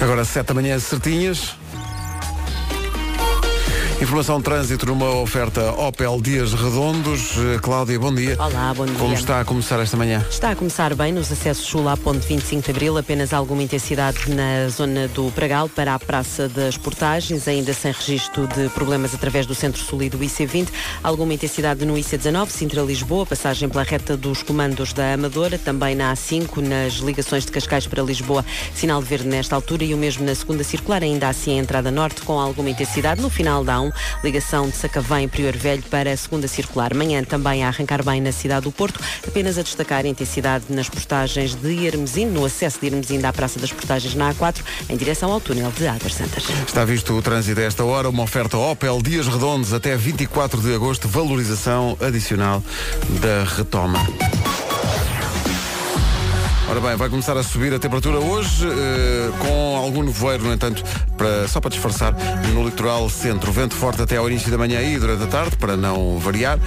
Agora 7 da manhã, certinhas. Informação de trânsito numa oferta Opel Dias Redondos. Eh, Cláudia, bom dia. Olá, bom dia. Como está a começar esta manhã? Está a começar bem nos acessos sul à ponte 25 de Abril, apenas alguma intensidade na zona do Pragal para a Praça das Portagens, ainda sem registro de problemas através do Centro-Sul e do IC20, alguma intensidade no IC19, Sintra-Lisboa, passagem pela reta dos comandos da Amadora, também na A5, nas ligações de Cascais para Lisboa, sinal de verde nesta altura e o mesmo na segunda circular, ainda assim a entrada norte com alguma intensidade no final da A1, ligação de Sacavém Prior Velho para a segunda circular. Manhã também a arrancar bem na cidade do Porto, apenas a destacar a intensidade nas portagens de Hermesino, no acesso de Hermesino à Praça das Portagens na A4, em direção ao túnel de Águas Santas. Está visto o trânsito a esta hora, uma oferta Opel Dias Redondos até 24 de agosto, valorização adicional da retoma. Ora bem, vai começar a subir a temperatura hoje, eh, com algum nevoeiro, no entanto, para, só para disfarçar, no litoral centro. Vento forte até ao início da manhã e durante a tarde, para não variar.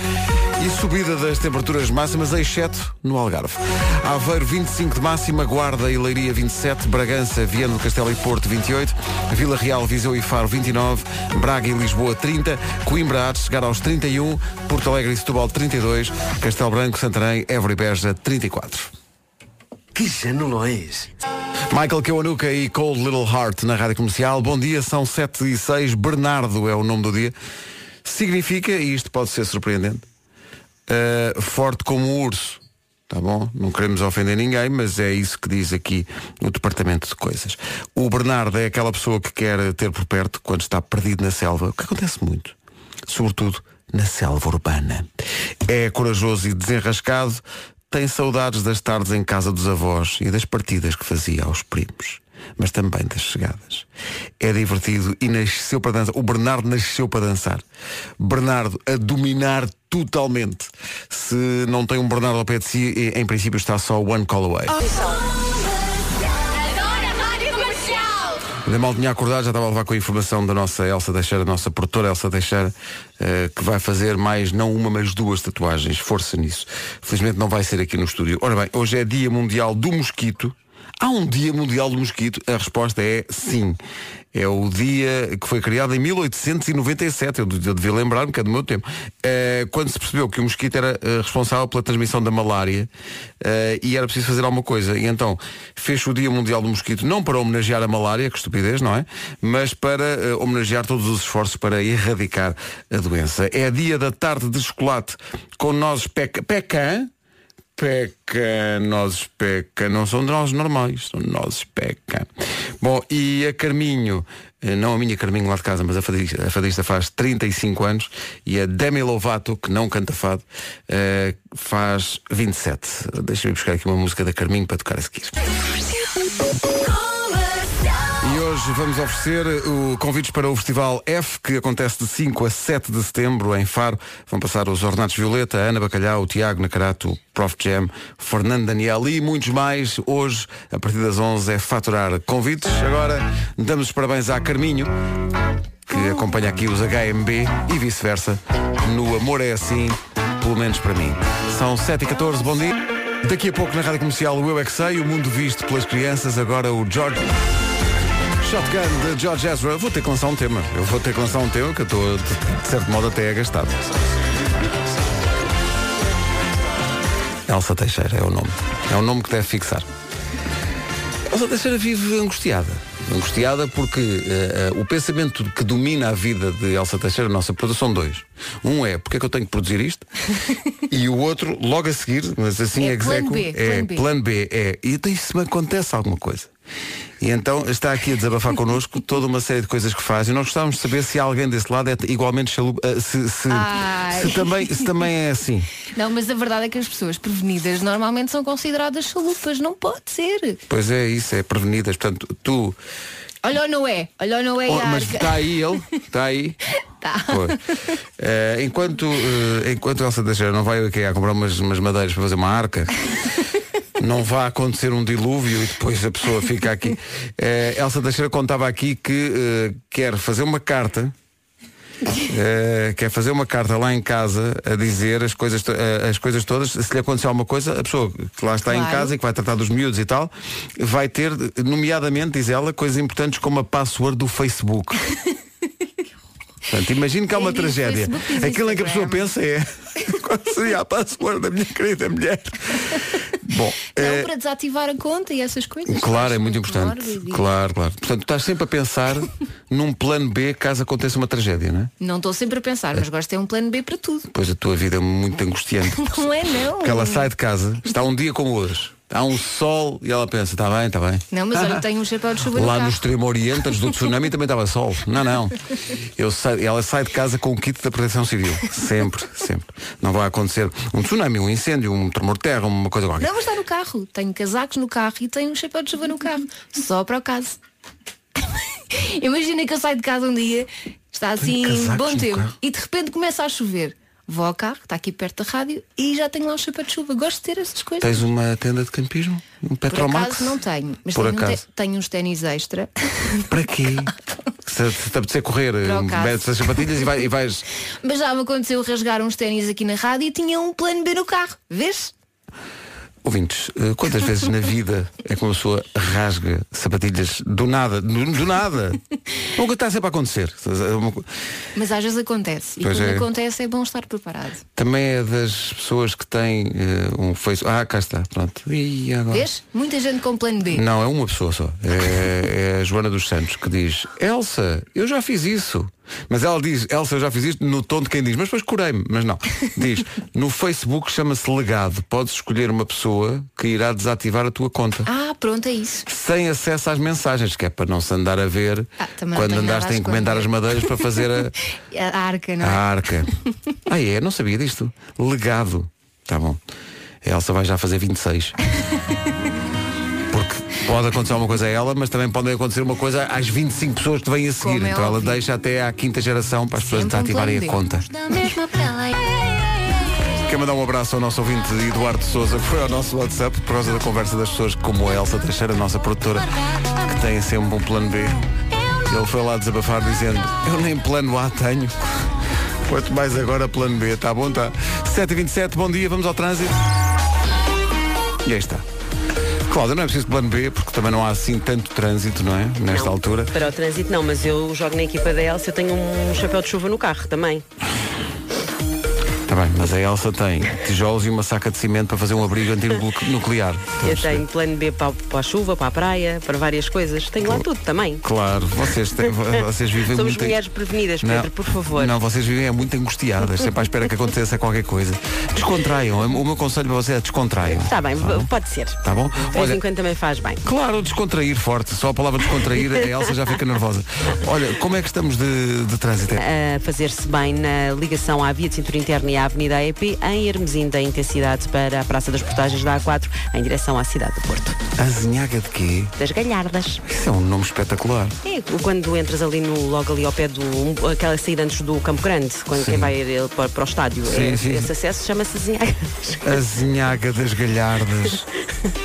E subida das temperaturas máximas, exceto no Algarve. Aveiro 25 de máxima, Guarda e Leiria 27, Bragança, Viana do Castelo e Porto 28, Vila Real, Viseu e Faro 29, Braga e Lisboa 30, Coimbra há de chegar aos 31, Porto Alegre e Setúbal 32, Castelo Branco, Santarém, Évora e Beja 34. Que és. Michael Kewanuka e Cold Little Heart na Rádio Comercial. Bom dia, são 7 e 6. Bernardo é o nome do dia. Significa, e isto pode ser surpreendente, uh, forte como um urso. Tá bom? Não queremos ofender ninguém, mas é isso que diz aqui o Departamento de Coisas. O Bernardo é aquela pessoa que quer ter por perto quando está perdido na selva, o que acontece muito. Sobretudo na selva urbana. É corajoso e desenrascado, tem saudades das tardes em casa dos avós e das partidas que fazia aos primos, mas também das chegadas. É divertido e nasceu para dançar. O Bernardo nasceu para dançar. Bernardo a dominar totalmente. Se não tem um Bernardo ao pé de si, em princípio está só one call away. Ainda mal tinha acordado, já estava a levar com a informação da nossa Elsa Teixeira, nossa produtora Elsa Teixeira, uh, que vai fazer mais, não uma, mas duas tatuagens. Força nisso. Felizmente não vai ser aqui no estúdio. Ora bem, hoje é Dia Mundial do Mosquito. Há um Dia Mundial do Mosquito? A resposta é sim. É o dia que foi criado em 1897, eu, devia lembrar-me que é do meu tempo, uh, quando se percebeu que o mosquito era uh, responsável pela transmissão da malária uh, e era preciso fazer alguma coisa. E então fez o Dia Mundial do Mosquito não para homenagear a malária, que estupidez, não é? Mas para homenagear todos os esforços para erradicar a doença. É dia da tarde de chocolate com nozes peca, pecan, peca, nozes peca, não são nozes normais, são nozes peca. Bom, e a Carminho, não a minha Carminho lá de casa, mas a fadista, a fadista faz 35 anos e a Demi Lovato, que não canta fado, uh, faz 27. Deixa-me buscar aqui uma música da Carminho para tocar a seguir. Hoje vamos oferecer o convites para o Festival F, que acontece de 5 a 7 de setembro em Faro. Vão passar os Ornatos Violeta, Ana Bacalhau, o Tiago Nacarato, Prof Jam, Fernando Daniel e muitos mais. Hoje, a partir das 11, é faturar convites. Agora, damos os parabéns à Carminho, que acompanha aqui os HMB e vice-versa. No Amor é Assim, pelo menos para mim. São 7 e 14 bom dia. Daqui a pouco na Rádio Comercial o Eu é Sei, o mundo visto pelas crianças, agora o George. Shotgun de George Ezra. Eu vou ter que lançar um tema. Eu vou ter que lançar um tema que eu estou, de certo modo, até agastado. Elsa Teixeira é o nome. É o nome que deve fixar. Elsa Teixeira vive angustiada. Angustiada porque uh, uh, o pensamento que domina a vida de Elsa Teixeira, nossa produção, dois. Um é, porque é que eu tenho que produzir isto? e o outro, logo a seguir, mas assim É é plano B, é plano B. é, e então isso me acontece alguma coisa. E então está aqui a desabafar connosco toda uma série de coisas que faz e nós gostávamos de saber se alguém desse lado é igualmente chalupa, eh, se, se, se também, se também é assim. Não, mas a verdade é que as pessoas prevenidas normalmente são consideradas chalupas. Não pode ser. Pois é, isso, é prevenidas. Portanto, tu. Olha o Noé. Olha o Noé Oh, mas está aí ele, está aí. Tá. Eh, enquanto, eh, enquanto Elsa Teixeira não vai aqui a comprar umas, umas madeiras para fazer uma arca, não vai acontecer um dilúvio e depois a pessoa fica aqui. Eh, Elsa Teixeira contava aqui que eh, quer fazer uma carta eh, quer fazer uma carta lá em casa a dizer as coisas, eh, as coisas todas, se lhe acontecer alguma coisa, a pessoa que lá está em Claro. casa e que vai tratar dos miúdos e tal, vai ter, nomeadamente, diz ela, coisas importantes como a password do Facebook. Portanto, imagino que há uma diz tragédia. Diz Aquilo em que a pessoa pensa é qual seria a password da minha querida mulher. Bom, Não, eh, para desativar a conta e essas coisas. Claro, é muito importante. mórbido Claro, claro. Portanto, estás sempre a pensar num plano B caso aconteça uma tragédia, não é? Não estou sempre a pensar, mas gosto de ter um plano B para tudo. Pois a tua vida é muito angustiante. Não é não. Porque ela sai de casa, está um dia como hoje, há um sol e ela pensa, está bem, está bem. Não, mas olha, tenho um chapéu de chuva no Lá no carro. extremo oriente, antes do tsunami, também estava sol. Não, não. Eu saio- ela sai de casa com o kit da proteção civil. Sempre, sempre. Não vai acontecer um tsunami, um incêndio, um tremor de terra, uma coisa qualquer. Não, mas está no carro. Tenho casacos no carro e tenho um chapéu de chuva no carro. Só para o caso. Imagina que eu saio de casa um dia, está assim, bom no tempo, e de repente começa a chover. Vou ao carro, está aqui perto da rádio, e já tenho lá um chapéu de chuva. Gosto de ter essas coisas. Tens uma tenda de campismo? Um Por Petromax? acaso não tenho, mas Por tenho, um acaso. te- tenho uns ténis extra. Para quê? Se, se te apetecer correr, caso. metes as sapatilhas e, vai- e vais. Mas já me aconteceu rasgar uns ténis aqui na rádio e tinha um plano B no carro. Vês? Ouvintes, eh, quantas vezes na vida é que uma pessoa rasga sapatilhas do nada? Do, do nada! Nunca está sempre a acontecer. Co- Mas às vezes acontece. E Pois quando é. acontece é bom estar preparado. Também é das pessoas que têm eh, um Facebook. Ah, cá está, pronto. E agora? Vês? Muita gente com plano B. Não, é uma pessoa só. É, é a Joana dos Santos que diz, Elsa, eu já fiz isso. Mas ela diz, Elsa, eu já fiz isto no tom de quem diz, mas depois curei-me, mas não. Diz, no Facebook chama-se legado. Podes escolher uma pessoa que irá desativar a tua conta. Ah, pronto, é isso. Sem acesso às mensagens, que é para não se andar a ver Ah, quando andaste a a encomendar as madeiras para fazer a, A arca, a não é? arca. Ah é? Não sabia disto. Legado. Tá bom. A Elsa vai já fazer 26. Pode acontecer uma coisa a ela, mas também pode acontecer uma coisa às 25 pessoas que vêm a seguir. Como é então ela óbvio. deixa até à quinta geração para as pessoas Sempre um desativarem a conta. Quero mandar um abraço ao nosso ouvinte Eduardo Souza, que foi ao nosso WhatsApp por causa da conversa das pessoas como a Elsa Teixeira, a nossa produtora, que tem sempre um plano B. Ele foi lá desabafar dizendo, eu nem plano A tenho. Quanto mais agora plano B, tá bom, tá? 7h27, bom dia, vamos ao trânsito. E aí está. Cláudia, não é preciso plano B, porque também não há assim tanto trânsito, não é? Nesta Não, altura. Para o trânsito não, mas eu jogo na equipa da Elsa, eu tenho um chapéu de chuva no carro também. Está bem, mas a Elsa tem tijolos e uma saca de cimento para fazer um abrigo antinuclear. Eu tenho plano B para, para a chuva, para a praia, para várias coisas. Tenho lá tudo também. Claro, vocês, têm, vocês vivem Somos muito... mulheres prevenidas, Pedro, por favor. Não, vocês vivem é muito angustiadas, sempre à espera que aconteça qualquer coisa. Descontraiam, o meu conselho para vocês é descontraiam. Está bem, pode ser. Tá bom? De vez Olha, em quando também faz bem. Claro, descontrair forte, só a palavra descontrair, a Elsa já fica nervosa. Olha, como é que estamos de, de trânsito? A fazer-se bem na ligação à via de cintura interna e à Avenida AEP, em Hermesim da intensidade para a Praça das Portagens da A4, em direção à cidade do Porto. Azinhaga de quê? Das Galhardas. Isso é um nome espetacular. É, quando entras ali no, logo ali ao pé do um- aquela saída antes do Campo Grande, quando Sim. quem vai eh, para, para o estádio, Sim, é- sim. esse acesso chama-se Zinhagas. Azinhaga das Galhardas.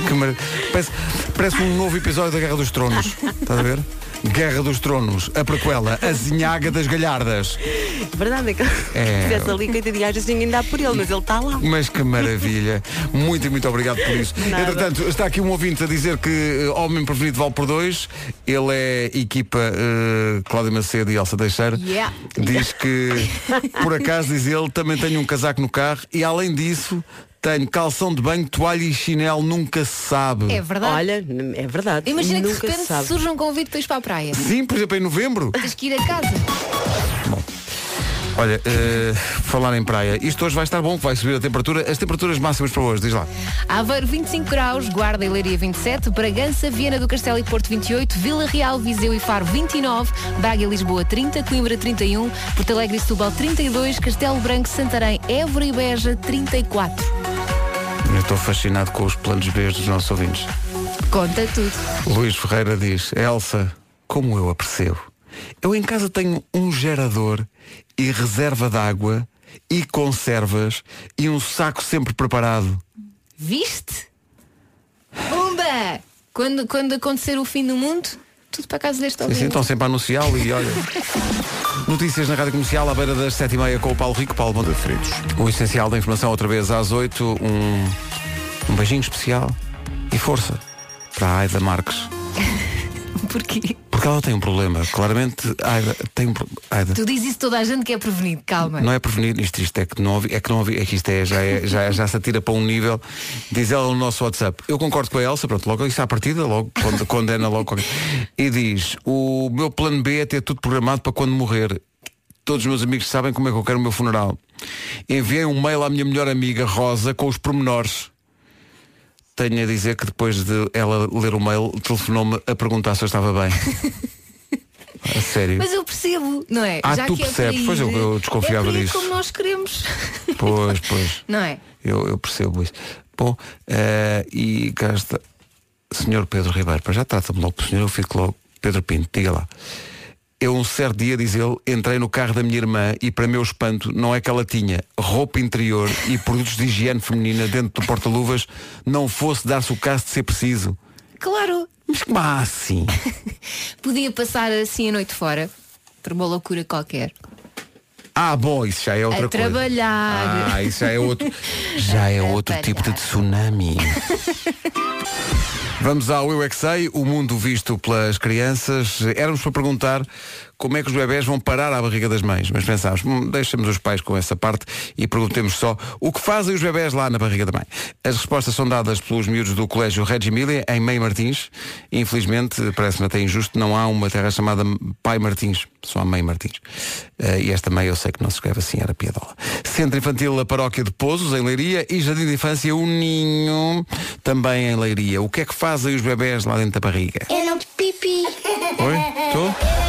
Que mar... parece, parece um novo episódio da Guerra dos Tronos. Estás a ver? Guerra dos Tronos, a prequela, Azinhaga das Galhardas. Verdade é que É. se estivesse ali, coitadinho, às vezes ninguém dá por ele, mas ele está lá. Mas que maravilha. Muito e muito obrigado por isso. Nada. Entretanto, está aqui um ouvinte a dizer que eh, Homem Prevenido vale por dois. Ele é equipa eh, Cláudia Macedo e Elsa Teixeira. Yeah. Diz que, por acaso, diz ele, também tenho um casaco no carro e além disso, tenho calção de banho, toalha e chinelo, nunca se sabe. É verdade. Olha, é verdade. Imagina que de Nunca repente sabe. surge um convite para ir para a praia. Sim, por exemplo, em novembro. Tens que ir a casa. Olha, eh, falar em praia, isto hoje vai estar bom, vai subir a temperatura. As temperaturas máximas para hoje, diz lá. Aveiro 25 graus, Guarda e Leiria 27, Bragança, Viana do Castelo e Porto 28, Vila Real, Viseu e Faro 29, Braga e Lisboa 30, Coimbra 31, Porto Alegre e Setúbal 32, Castelo Branco, Santarém, Évora e Beja 34. Estou fascinado com os planos B dos nossos ouvintes. Conta tudo. Luís Ferreira diz, Elsa, como eu a percebo. Eu em casa tenho um gerador e reserva de água e conservas e um saco sempre preparado. Viste? Pumba! Quando, quando acontecer o fim do mundo, tu tudo para a casa deste ouvinte. sim, estão sempre a anunciá-lo e olha. Notícias na Rádio Comercial à beira das 7h30 com o Paulo Rico, Paulo Bom Feridos. O essencial da informação outra vez às 8 um, um beijinho especial e força para a Aida Marques. Porquê? Porque ela tem um problema. Claramente, Aida tem um pro- Aida. Tu dizes isso toda a gente que é prevenido, calma. Não é prevenir, isto, isto é que não ouvi, é que não ouvi, é que isto é, já, é, já, já se atira para um nível, diz ela no nosso WhatsApp. Eu concordo com a Elsa, pronto, logo isso à partida, logo quando, condena logo qualquer- E diz, o meu plano B é ter tudo programado para quando morrer. Todos os meus amigos sabem como é que eu quero o meu funeral. Enviei um mail à minha melhor amiga Rosa com os pormenores. Tenho a dizer que depois de ela ler o mail, telefonou-me a perguntar se eu estava bem. A sério. Mas eu percebo, não é? Ah, Já tu é percebes, pois eu- eu desconfiava é disso. como nós queremos. Pois, pois. Não é? Eu, eu percebo isso. Bom, eh, e cá está. Senhor Pedro Ribeiro, para já trata-me logo por senhor, eu fico logo. Pedro Pinto, diga lá. Eu um certo dia, diz ele, entrei no carro da minha irmã e para meu espanto não é que ela tinha roupa interior e produtos de higiene feminina dentro do porta-luvas, não fosse dar-se o caso de ser preciso. Claro. Mas como assim? Podia passar assim a noite fora. Por uma loucura qualquer. Ah, bom, isso já é outra A coisa. trabalhar. Ah, isso já é outro, já é outro tipo de tsunami. Vamos ao Eu é Que Sei, o mundo visto pelas crianças. Éramos para perguntar como é que os bebés vão parar à barriga das mães, mas pensámos, hum, deixemos os pais com essa parte e perguntemos só o que fazem os bebés lá na barriga da mãe. As respostas são dadas pelos miúdos do Colégio Reggio Emilia, em Meio Martins. Infelizmente, parece-me até injusto, não há uma terra chamada Pai Martins, só há Meio Martins. Eh, e esta meia eu sei que não se escreve assim, era piadola. Centro Infantil a Paróquia de Pozos, em Leiria, e Jardim de Infância O Ninho, também em Leiria. O que é que fazem os bebés lá dentro da barriga? Eu não pipi. Oi? Estou?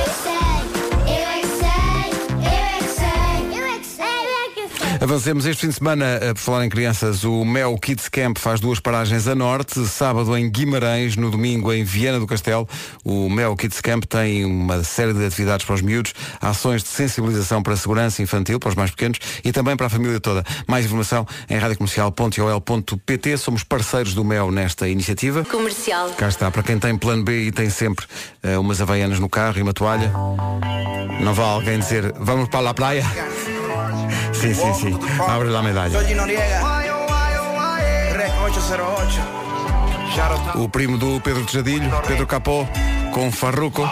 Avancemos este fim de semana, eh, por falar em crianças, o Mel Kids Camp faz duas paragens a norte, sábado em Guimarães, no domingo em Viana do Castelo. O Mel Kids Camp tem uma série de atividades para os miúdos, ações de sensibilização para a segurança infantil, para os mais pequenos e também para a família toda. Mais informação em radiocomercial.ol.pt. Somos parceiros do Mel nesta iniciativa. Comercial. Cá está, para quem tem plano B e tem sempre eh, umas havaianas no carro e uma toalha, não vá alguém dizer vamos para a praia? Sim, sim, sim. Abre lá a medalha. Georgie Noriega. Rec 808. Shout out O primo do Pedro Tejadilho, Pedro Capó, com Farruco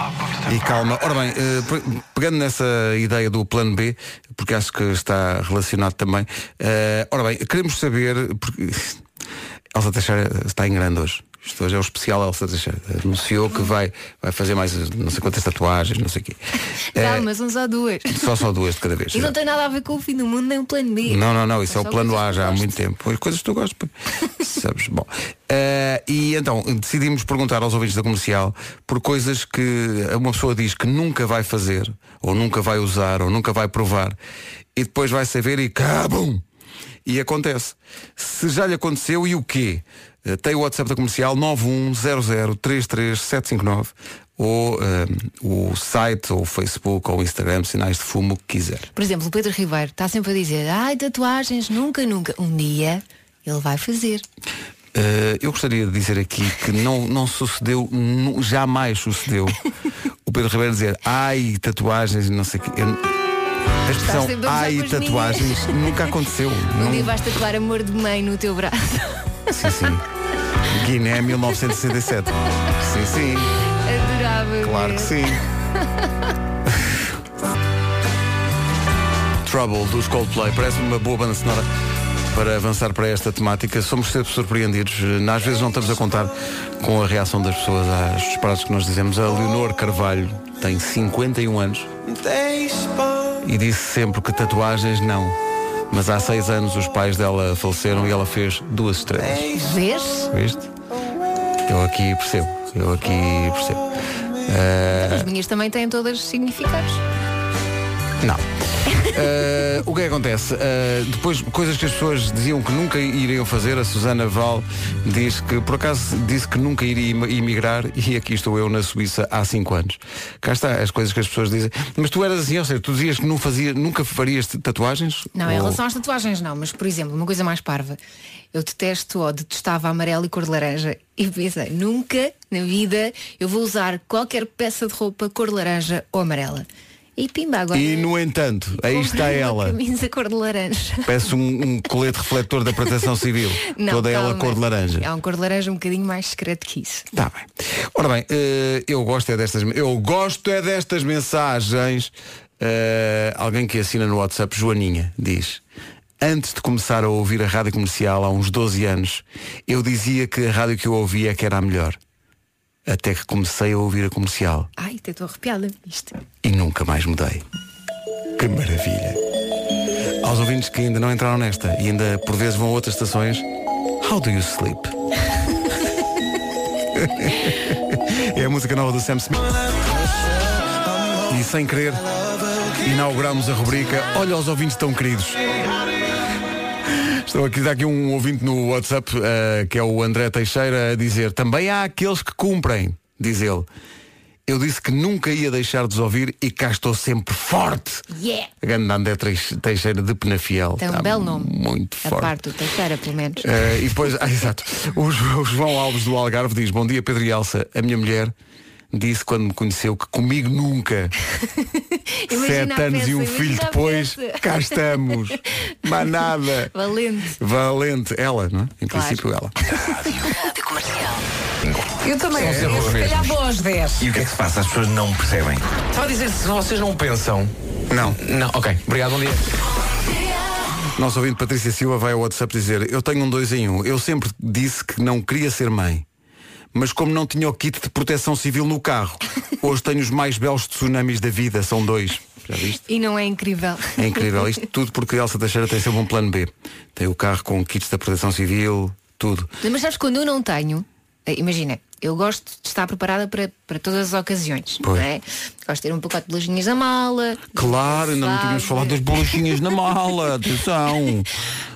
e calma. Ora bem, eh, pe- pegando nessa ideia do plano B, porque acho que está relacionado também. eh, ora bem, queremos saber. Porque... Elsa Teixeira está em grande hoje. Isto hoje é o especial Elsa Teixeira. Anunciou que vai, vai fazer mais não sei quantas tatuagens, não sei o quê. Eh, Calma, são só duas. só só duas de cada vez. E não tem nada a ver com o fim do mundo, nem o plano B. Não, não, não, isso é São o plano A já há muito tempo. As coisas que tu gostas. Sabes? Bom. Eh, e então decidimos perguntar aos ouvintes da comercial por coisas que uma pessoa diz que nunca vai fazer, ou nunca vai usar, ou nunca vai provar, e depois vai saber e cabum! E acontece. Se já lhe aconteceu e o quê? Eh, Tem o WhatsApp da comercial 910033759 ou eh, o site, ou o Facebook, ou o Instagram, sinais de fumo, que quiser. Por exemplo, o Pedro Ribeiro está sempre a dizer ai, tatuagens, nunca, nunca. Um dia ele vai fazer. Uh, eu gostaria de dizer aqui que não, não sucedeu, jamais sucedeu o Pedro Ribeiro dizer ai, tatuagens e não sei o quê. Eu- a expressão ai, tatuagens nunca aconteceu. Um Não, dia vais tatuar amor de mãe no teu braço. Sim, sim. Guiné 1967. Sim, sim. Adorava. Claro que sim. Trouble dos Coldplay parece uma boa banda sonora para avançar para esta temática. Somos sempre surpreendidos. Às vezes não estamos a contar com a reação das pessoas às disparates que nós dizemos. A Leonor Carvalho tem 51 anos e disse sempre que tatuagens não. Mas há seis anos os pais dela faleceram e ela fez duas estrelas. Vês? Viste? Eu aqui percebo. Eu aqui percebo. Eh, As minhas também têm todas significados. Não. Uh, o que é que acontece? Uh, depois, coisas que as pessoas diziam que nunca iriam fazer, a Susana Val diz que, por acaso, disse que nunca iria emigrar e aqui estou eu na Suíça há 5 anos. Cá está, as coisas que as pessoas dizem. Mas tu eras assim, ou seja, tu dizias que não fazia, nunca farias tatuagens? Não, em Ou- relação às tatuagens não, mas por exemplo, uma coisa mais parva. Eu detesto ou detestava amarelo e cor de laranja e pensei, nunca na vida eu vou usar qualquer peça de roupa cor de laranja ou amarela. E pimba, agora. E no entanto, aí está ela. camisa cor de laranja. Parece um, um colete refletor da proteção civil. Não, toda ela cor de laranja. É um cor de laranja um bocadinho mais secreto que isso. Está bem. Ora bem, eh, eu gosto é destas eu gosto é destas mensagens. Eh, alguém que assina no WhatsApp, Joaninha, diz Antes de começar a ouvir a rádio comercial há uns 12 anos, eu dizia que a rádio que eu ouvia é que era a melhor. Até que comecei a ouvir a comercial Ai, até estou arrepiada. Isto. e nunca mais mudei. Que maravilha. Aos ouvintes que ainda não entraram nesta e ainda por vezes vão a outras estações, How do you sleep? é a música nova do Sam Smith. E sem querer, inauguramos a rubrica Olha os ouvintes tão queridos. Estou aqui, dá aqui um ouvinte no WhatsApp, eh, que é o André Teixeira, a dizer também há aqueles que cumprem, diz ele. Eu disse que nunca ia deixar de os ouvir e cá estou sempre forte. Yeah! A grande André Teix- Teixeira de Penafiel. Tem um Está belo nome. Muito A forte. parte do terceira, pelo menos. Eh, e depois, ah, exato. O João Alves do Algarve diz, bom dia Pedro e Elsa, a minha mulher disse quando me conheceu que comigo nunca. Sete anos e um peça, filho depois, peça. cá estamos. Mais nada. Valente. Valente. Ela, não é? Em Claro. princípio ela. Eu também. Eu, se calhar vou aos 10. E o que é que se passa? As pessoas não percebem. Estava a dizer se vocês não pensam. Não. Não, ok. Obrigado, bom dia. Nosso ouvinte Patrícia Silva vai ao WhatsApp dizer Eu tenho um dois em um. Eu sempre disse que não queria ser mãe. Mas como não tinha o kit de proteção civil no carro, hoje tenho os mais belos tsunamis da vida. São dois. Já viste? E não é incrível. É incrível. Isto tudo porque a Elsa Teixeira tem sempre um plano B. Tem o carro com kits da proteção civil, tudo. Mas sabes quando eu não tenho, eh, imagina, eu gosto de estar preparada para, para todas as ocasiões. Pois. Não é? Gosto de ter um pacote de bolachinhas na mala. Claro, ainda não tínhamos falado das bolachinhas na mala. Atenção.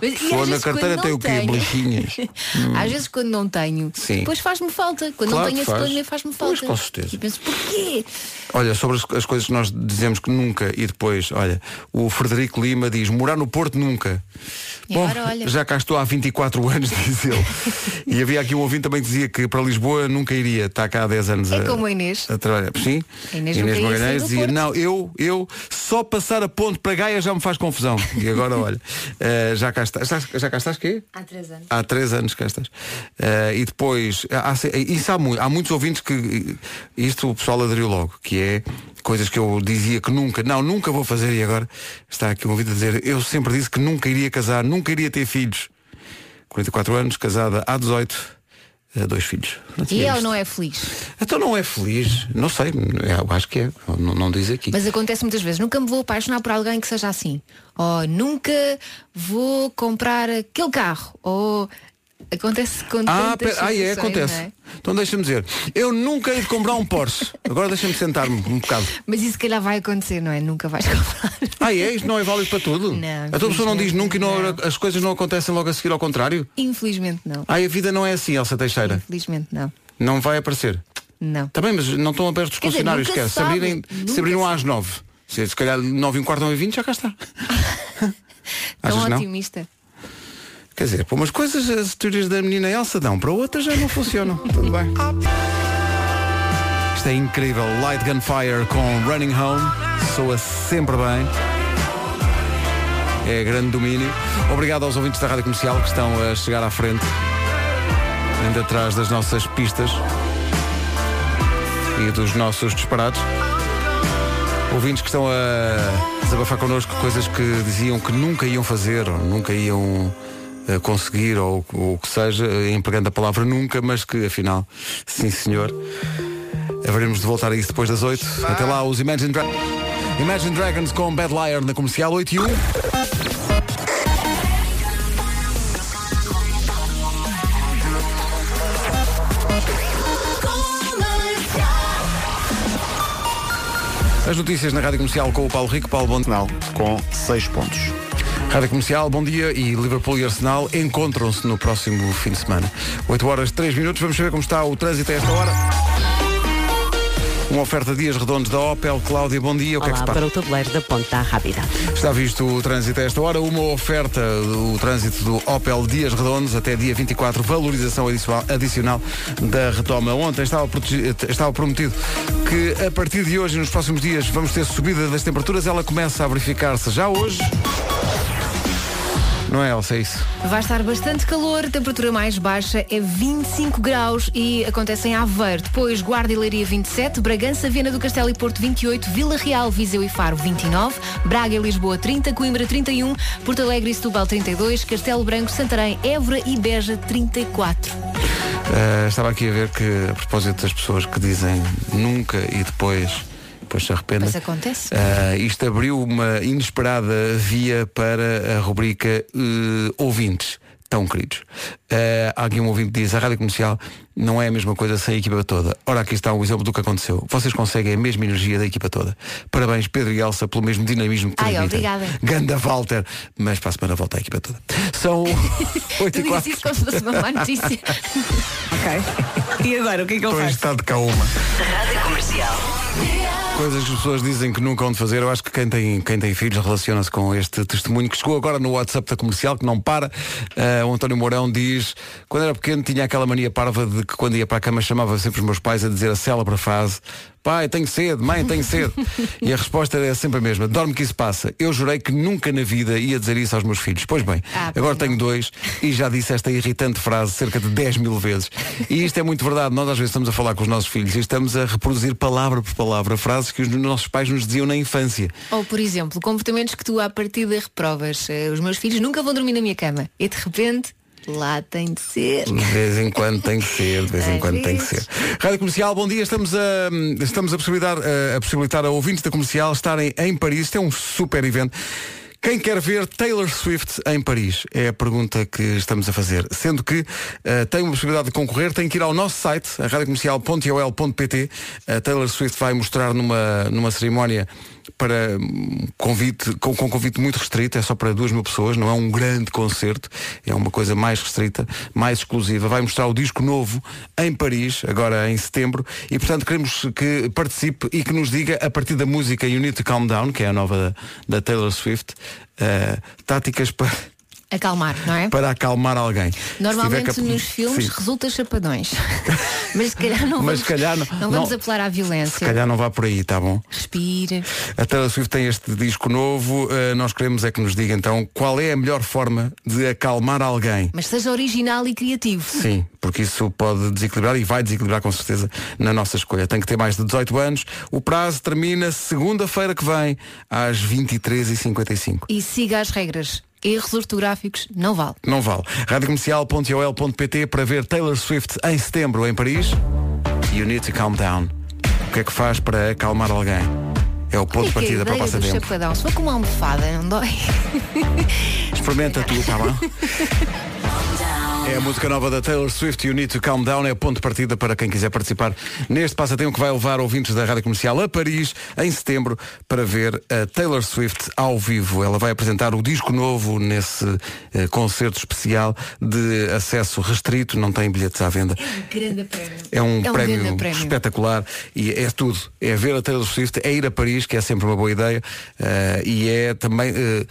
Mas, às na carteira tem o quê? tenho- Bolachinhas. Às vezes quando não tenho, Sim. depois faz-me falta. Quando Claro não tenho esse faz. faz-me Pois, falta. com certeza. E penso, porquê? Olha, sobre as, as coisas que nós dizemos que nunca e depois, olha, o Frederico Lima diz morar no Porto nunca. E Bom, agora, olha. já cá estou há 24 anos, diz ele. e havia aqui um ouvinte também que dizia que para Lisboa nunca iria, está cá há 10 anos É a, como a Inês. a trabalhar. Sim, A Inês sair Magalhães dizia, não, eu, eu, só passar a ponte para Gaia já me faz confusão. E agora, olha, eh, já cá estás, já cá estás quê? Há três anos. Há três anos que estás. Eh, e depois, há, isso há, há muitos ouvintes que isto o pessoal aderiu logo, que é coisas que eu dizia que nunca, não, nunca vou fazer e agora está aqui um ouvido a dizer, eu sempre disse que nunca iria casar, nunca iria ter filhos. 44 anos, casada há 18, eh, dois filhos. Não E visto. não é feliz. Então não é feliz, não sei, eu acho que é, não, não diz aqui. Mas acontece muitas vezes. Nunca me vou apaixonar por alguém que seja assim. Ou nunca vou comprar aquele carro. Ou acontece com Ah, pera, ah, é, acontece. é? Então deixa-me dizer, eu nunca hei de comprar um Porsche. Agora deixa-me sentar-me um bocado. Mas isso se calhar vai acontecer, não é? Nunca vais comprar. Ah, é? Isto não é válido para tudo? Não, a pessoa não diz nunca e não- não. as coisas não acontecem logo a seguir ao contrário? Infelizmente não. Ah, a vida não é assim, Elsa Teixeira. Infelizmente não. Não vai aparecer. Não. Também, mas não estão abertos os nunca quer. se abrirem, se se às nove. Se, se calhar nove e um quarto, nove e vinte, já cá está. Tão Achas que não? Quer dizer, para umas coisas as teorias da menina Elsa dão, para outras já não funcionam. Tudo bem. Isto é incrível. Light Gunfire com Running Home. Soa sempre bem. É grande domínio. Obrigado aos ouvintes da Rádio Comercial que estão a chegar à frente. Ainda atrás das nossas pistas. E dos nossos disparados. Ouvintes que estão a desabafar connosco coisas que diziam que nunca iam fazer ou nunca iam conseguir ou o que seja, eh, empregando a palavra nunca, mas que afinal, sim senhor, haveremos de voltar a isso depois das 8. Até lá, os Imagine, Dra Imagine Dragons com Bad Liar na comercial 8 e 1. As notícias na Rádio Comercial com o Paulo Rico. Paulo Bom Arsenal com 6 pontos. Rádio Comercial, bom dia e Liverpool e Arsenal encontram-se no próximo fim de semana. 8 horas 3 minutos, vamos saber como está o trânsito a esta hora. Uma oferta Dias Redondos da Opel. Cláudia, bom dia. O que é que se Olá, passa? para o tabuleiro da Ponta Rápida. Está visto o trânsito a esta hora. Uma oferta do trânsito do Opel Dias Redondos até dia 24. Valorização adicional- da retoma. Ontem estava, estava prometido que a partir de hoje nos próximos dias vamos ter subida das temperaturas. Ela começa a verificar-se já hoje. Não é, Elsa? É isso. Vai estar bastante calor, temperatura mais baixa é 25 graus e acontece em Aveiro. Depois Guarda e Leiria 27, Bragança, Viana do Castelo e Porto 28, Vila Real, Viseu e Faro 29, Braga e Lisboa 30, Coimbra 31, Porto Alegre e Setúbal 32, Castelo Branco, Santarém, Évora e Beja 34. Uh, estava aqui a ver que, a propósito das pessoas que dizem nunca e depois, depois se arrependem. Mas acontece. Uh, isto abriu uma inesperada via para a rubrica uh, ouvintes. Tão queridos. Uh, há aqui um ouvinte que diz a rádio comercial não é a mesma coisa sem a equipa toda. Ora, aqui está um exemplo do que aconteceu. Vocês conseguem a mesma energia da equipa toda. Parabéns, Pedro e Elsa, pelo mesmo dinamismo que Ai, transmitem. obrigada. Ganda Walter. Mas para a semana volta a equipa toda. São 8 Tu e 4. isso como se fosse uma má notícia. Ok. E agora, o que é que Estou em faz? estado de caoma. Coisas que as pessoas dizem que nunca de fazer. Eu acho que quem tem, quem tem filhos relaciona-se com este testemunho que chegou agora no WhatsApp da comercial, que não para. Ah, o António Mourão diz, quando era pequeno tinha aquela mania parva de que quando ia para a cama chamava sempre os meus pais a dizer a célebre frase Pai, tenho sede, mãe, tenho sede. e a resposta era sempre a mesma. Dorme que isso passa. Eu jurei que nunca na vida ia dizer isso aos meus filhos. Pois bem, Ah, agora tenho dois e já disse esta irritante frase cerca de 10 mil vezes. E isto é muito verdade. Nós às vezes estamos a falar com os nossos filhos e estamos a reproduzir palavra por palavra frases que os nossos pais nos diziam na infância. Ou, por exemplo, comportamentos que tu à partida reprovas. Eh, Os meus filhos nunca vão dormir na minha cama. E de repente, lá tem de ser. De vez em quando tem que ser, de vez em quando tem que ser. Rádio Comercial, bom dia. Estamos a, estamos a, possibilitar, a, a possibilitar a ouvintes da comercial estarem em Paris. Isto é um super evento. Quem quer ver Taylor Swift em Paris? É a pergunta que estamos a fazer. Sendo que eh, tem uma possibilidade de concorrer, tem que ir ao nosso site, a radiocomercial.ol.pt. A Taylor Swift vai mostrar numa, numa cerimónia para convite, com, com convite muito restrito, é só para duas mil pessoas, não é um grande concerto, é uma coisa mais restrita, mais exclusiva. Vai mostrar o disco novo em Paris, agora em setembro, e portanto queremos que participe e que nos diga, a partir da música You Need to Calm Down, que é a nova da, da Taylor Swift, eh, táticas para, Acalmar, não é? para acalmar alguém. Se Normalmente cap- nos filmes Sim. resulta chapadões. Mas se calhar não vamos, se calhar não- não vamos não- apelar à Se violência. calhar não vá por aí, tá bom? Respire. A Taylor Swift tem este disco novo. eh, nós queremos é que nos diga então qual é a melhor forma de acalmar alguém. Mas seja original e criativo. Sim, porque isso pode desequilibrar e vai desequilibrar com certeza na nossa escolha. Tem que ter mais de 18 anos. O prazo termina segunda-feira que vem, às 23h55. E siga as regras. Erros ortográficos não vale. Não vale. Radiocomercial.ol.pt para ver Taylor Swift em setembro em Paris. You need to calm down. O que é que faz para acalmar alguém? É o ponto de partida para o do passatempo. chapadão. Se for com uma almofada, não dói. Experimenta tu, tá bom? É a música nova da Taylor Swift, You Need to Calm Down, é o ponto de partida para quem quiser participar neste passatempo que vai levar ouvintes da Rádio Comercial a Paris em setembro para ver a Taylor Swift ao vivo. Ela vai apresentar o disco novo nesse eh, concerto especial de acesso restrito, não tem bilhetes à venda. Prémio. É um, É um prémio, grande prémio. espetacular e é tudo. É ver a Taylor Swift, é ir a Paris, que é sempre uma boa ideia, eh, e é também eh,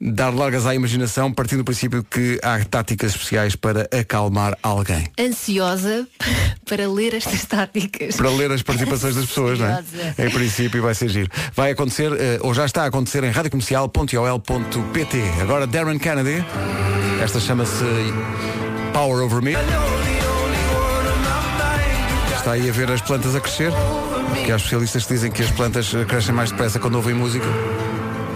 dar largas à imaginação, partindo do princípio que há táticas especiais para acalmar alguém. Ansiosa para ler estas táticas. Para ler as participações das pessoas, não é? Em princípio vai ser giro. Vai acontecer, eh, ou já está a acontecer em radiocomercial.ol.pt. Agora Darren Kennedy, esta chama-se Power Over Me. Está aí a ver as plantas a crescer. Porque há especialistas que dizem que as plantas crescem mais depressa quando ouvem música.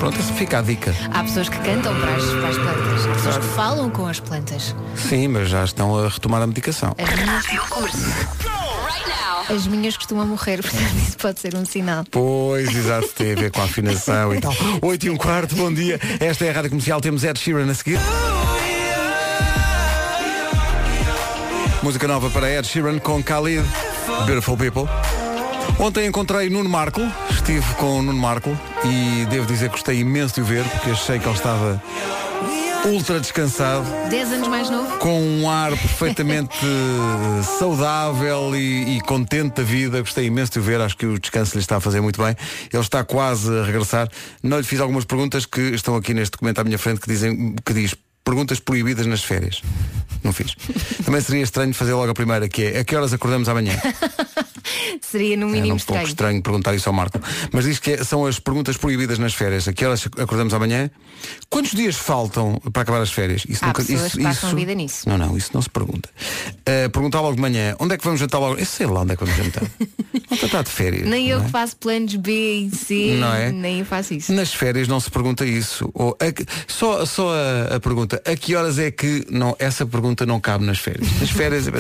Pronto, essa fica a dica. Há pessoas que cantam para as, para as plantas. Há pessoas que falam com as plantas. Sim, mas já estão a retomar a medicação. As minhas, as minhas costumam morrer, portanto isso pode ser um sinal. Pois, exato, tem a ver com a afinação e tal. 8 e um quarto, bom dia. Esta é a Rádio Comercial, temos Ed Sheeran a seguir. Música nova para Ed Sheeran com Khalid, Beautiful People. Ontem encontrei Nuno Marco, estive com o Nuno Marco e devo dizer que gostei imenso de o ver, porque achei que ele estava ultra descansado, 10 anos mais novo? com um ar perfeitamente eh, saudável e, e contente da vida. Gostei imenso de o ver, acho que o descanso lhe está a fazer muito bem. Ele está quase a regressar. Não lhe fiz algumas perguntas que estão aqui neste documento à minha frente que dizem que diz perguntas proibidas nas férias. Não fiz. Também seria estranho fazer logo a primeira, que é a que horas acordamos amanhã? Seria no mínimo um pouco estranho. estranho perguntar isso ao Marco. Mas diz que é- são as perguntas proibidas nas férias. A que horas acordamos amanhã? Quantos dias faltam para acabar as férias? Isso Há pessoas que passam vida nisso. Não, não, isso não se pergunta. Uh, perguntar logo de manhã, onde é que vamos jantar logo? Eu sei lá onde é que vamos jantar. não está de férias. Nem eu é? que faço planos B e C, Não é? nem eu faço isso. Nas férias não se pergunta isso. Ou a só só a, a pergunta, a que horas é que não, essa pergunta não cabe nas férias? Nas férias de-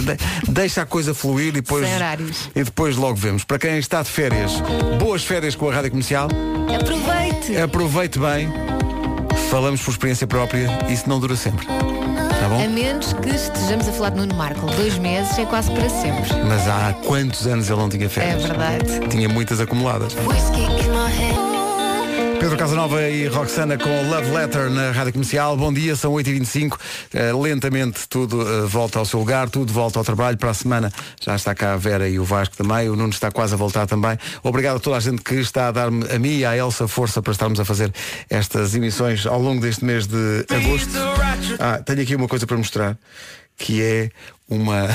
deixa a coisa fluir e depois, Sem horários. e depois logo vemos. Para quem está de férias, boas férias com a Rádio Comercial. Aproveite! Aproveite bem. Falamos por experiência própria, isso não dura sempre. Tá bom? A menos que estejamos a falar de Nuno Marco. Dois meses é quase para sempre. Mas há quantos anos ele não tinha É férias? verdade. Tinha muitas acumuladas. Pedro Casanova e Roxana com Love Letter na Rádio Comercial. Bom dia, são 8h25. Eh, lentamente tudo eh, volta ao seu lugar, tudo volta ao trabalho. Para a semana já está cá a Vera e o Vasco também. O Nuno está quase a voltar também. Obrigado a toda a gente que está a dar-me, a mim e à Elsa, força para estarmos a fazer estas emissões ao longo deste mês de agosto. Ah, tenho aqui uma coisa para mostrar, que é uma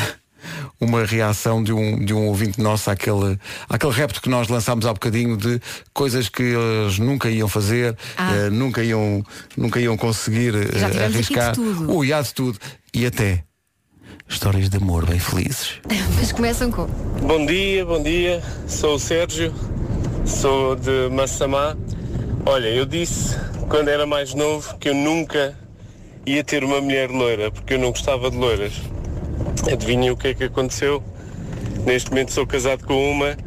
uma reação de um, de um ouvinte nosso àquele, àquele repto que nós lançámos há bocadinho de coisas que eles nunca iam fazer, Ah. eh, nunca, iam, nunca iam conseguir eh, Já tivemos aqui de arriscar. tudo. Ui, há de tudo. E até histórias de amor bem felizes. Mas começam com. Bom dia, bom dia. Sou o Sérgio, sou de Massamá. Olha, eu disse quando era mais novo que eu nunca ia ter uma mulher loira, porque eu não gostava de loiras. Adivinhem o que é que aconteceu? Neste momento sou casado com uma,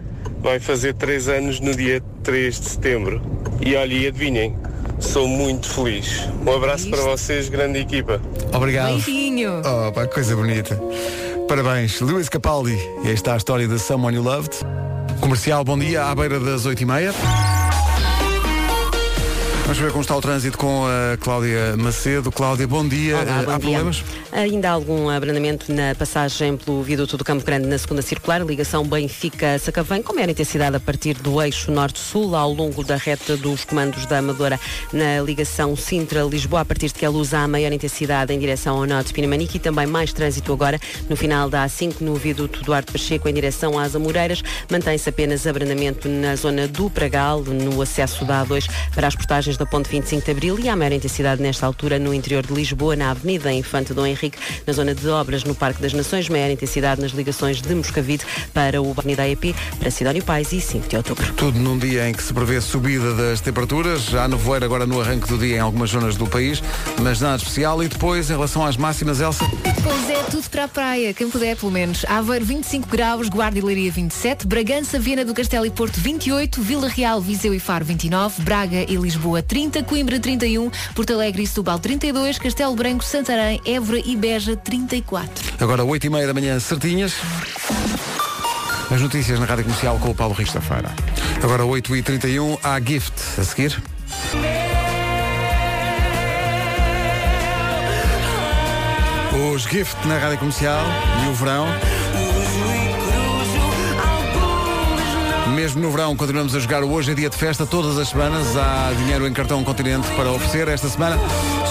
vai fazer três anos no dia 3 de setembro. E olha, e adivinhem, sou muito feliz. Um abraço para vocês, grande equipa. Obrigado. Beijinho! Oh, pá, coisa bonita. Parabéns, Luís Capaldi. E aí está a história de Someone You Loved. Comercial, bom dia, à beira das 8h30. Vamos ver como está o trânsito com a Cláudia Macedo. Cláudia, bom dia. Olá, Eh, bom Há dia. problemas? Ainda há algum abrandamento na passagem pelo viaduto do Campo Grande na segunda circular, ligação Benfica-Sacavém, com maior intensidade a partir do eixo norte-sul, ao longo da reta dos comandos da Amadora, na ligação Sintra-Lisboa, a partir de que a luz há maior intensidade em direção ao norte de Pinamanique e também mais trânsito agora no final da A5 no viaduto Duarte Pacheco em direção às Amoreiras. Mantém-se apenas abrandamento na zona do Pragal, no acesso da A2 para as portagens da Ponte 25 de Abril e há maior intensidade nesta altura no interior de Lisboa, na Avenida Infante Dom Henrique, na zona de obras no Parque das Nações, maior intensidade nas ligações de Moscavide para o Avenida AEP, para Sidónio Pais e 5 de outubro. Tudo num dia em que se prevê subida das temperaturas. Já há nevoeiro agora no arranque do dia em algumas zonas do país, mas nada especial. E depois, em relação às máximas, Elsa? Pois é, tudo para a praia, quem puder pelo menos. Aveiro 25 graus, Guarda e Leiria 27, Bragança, Viana do Castelo e Porto 28, Vila Real, Viseu e Faro 29, Braga e Lisboa 30, Coimbra 31, Porto Alegre e Setúbal 32, Castelo Branco, Santarém, Évora e Beja 34. Agora 8 e meia da manhã, certinhas. As notícias na Rádio Comercial com o Paulo Rico Feira. Agora 8 e 31 há Gift a seguir. Os Gift na Rádio Comercial e o verão. Mesmo no verão continuamos a jogar Hoje é Dia de Festa todas as semanas. Há dinheiro em cartão Continente para oferecer. Esta semana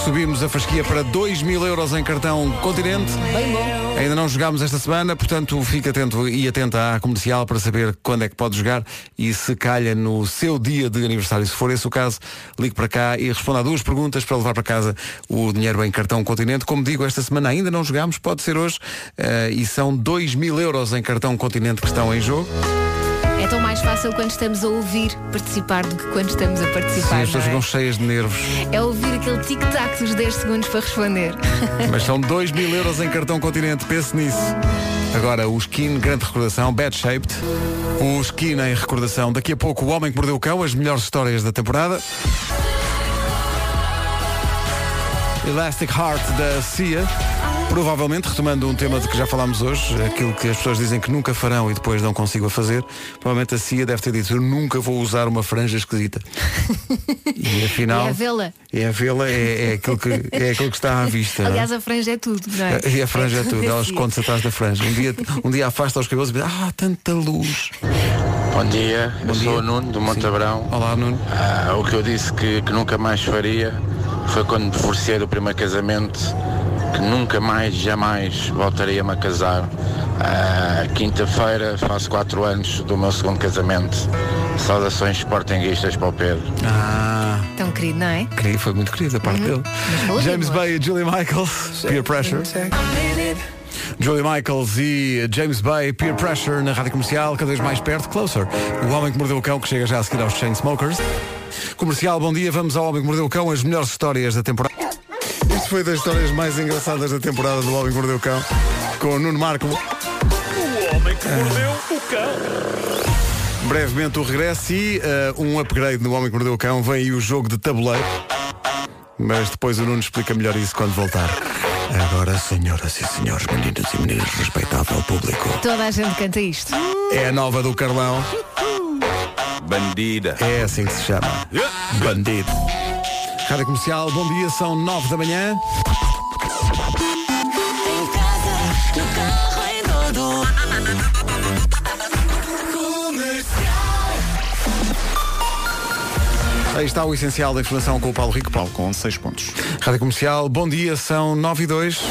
subimos a fasquia para 2 mil euros em cartão Continente. Bem bom. Ainda não jogámos esta semana, portanto fique atento e atenta à comercial para saber quando é que pode jogar e se calha no seu dia de aniversário. Se for esse o caso, ligue para cá e responda a duas perguntas para levar para casa o dinheiro em cartão Continente. Como digo, esta semana ainda não jogámos, pode ser hoje, eh, e são 2 mil euros em cartão Continente que estão em jogo. É tão mais fácil quando estamos a ouvir participar do que quando estamos a Sim, participar. as pessoas ficam é? cheias de nervos. é ouvir aquele tic-tac dos 10 segundos para responder. Mas são 2 mil euros em cartão Continente, pense nisso. Agora, o Skin, grande recordação, Bad Shaped. O Skin em recordação. Daqui a pouco, O Homem que Mordeu o Cão, as melhores histórias da temporada. Elastic Heart da Cia. Provavelmente, retomando um tema de que já falámos hoje, aquilo que as pessoas dizem que nunca farão e depois não consigam fazer, provavelmente a CIA deve ter dito, eu nunca vou usar uma franja esquisita. E afinal. É a vê-la. É a vê-la, é, é, aquilo que, é aquilo que está à vista. é? Aliás, a franja é tudo, não é? E a franja é tudo, ela assim. esconde-se atrás da franja. Um dia, um dia afasta os cabelos e diz, ah, tanta luz. Bom dia, eu dia. sou o Nuno do Monte Abrão. Olá, Nuno. Ah, o que eu disse que, que nunca mais faria foi quando me divorciei do primeiro casamento, que nunca mais, jamais voltaria-me a casar. Ah, Quinta-feira faço quatro anos do meu segundo casamento. Saudações sportinguistas para o Pedro. Ah, Tão querido, não é? querido, foi muito querido a parte dele. falou de James. Bay e Julie Michaels, Peer Pressure. Julie Michaels e James Bay, Peer Pressure na rádio comercial, cada vez mais perto, Closer. O Homem que Mordeu o Cão, que chega já a seguir aos Chainsmokers. Comercial, bom dia, vamos ao Homem que Mordeu o Cão, as melhores histórias da temporada. Isto foi das histórias mais engraçadas da temporada do Homem que Mordeu o Cão, com o Nuno Marco. O homem que mordeu o cão. Brevemente o regresso e eh, um upgrade no Homem que Mordeu o Cão. Vem aí o jogo de tabuleiro. Mas depois o Nuno explica melhor isso quando voltar. Agora, senhoras e senhores, meninas e meninas, respeitável público. Toda a gente canta isto. É a nova do Carlão. Bandida. É assim que se chama. Bandido. Rádio Comercial, bom dia, são nove da manhã. Em casa, no carro, em todo. Aí está o essencial da informação com o Paulo Rico. Paulo. Com 6 pontos. Rádio Comercial, bom dia, são 9 e 2.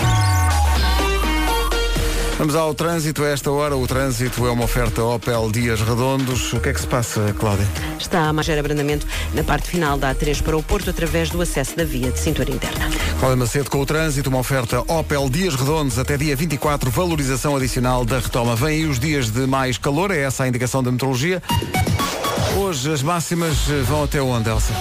Vamos ao trânsito a esta hora. O trânsito é uma oferta Opel Dias Redondos. O que é que se passa, Cláudia? Está a mais abrandamento na parte final da A3 para o Porto através do acesso da via de cintura interna. Cláudia Macedo com o trânsito, uma oferta Opel Dias Redondos até dia 24, valorização adicional da retoma. Vêm aí os dias de mais calor, é essa a indicação da meteorologia. Hoje as máximas eh, vão até onde, Elsa?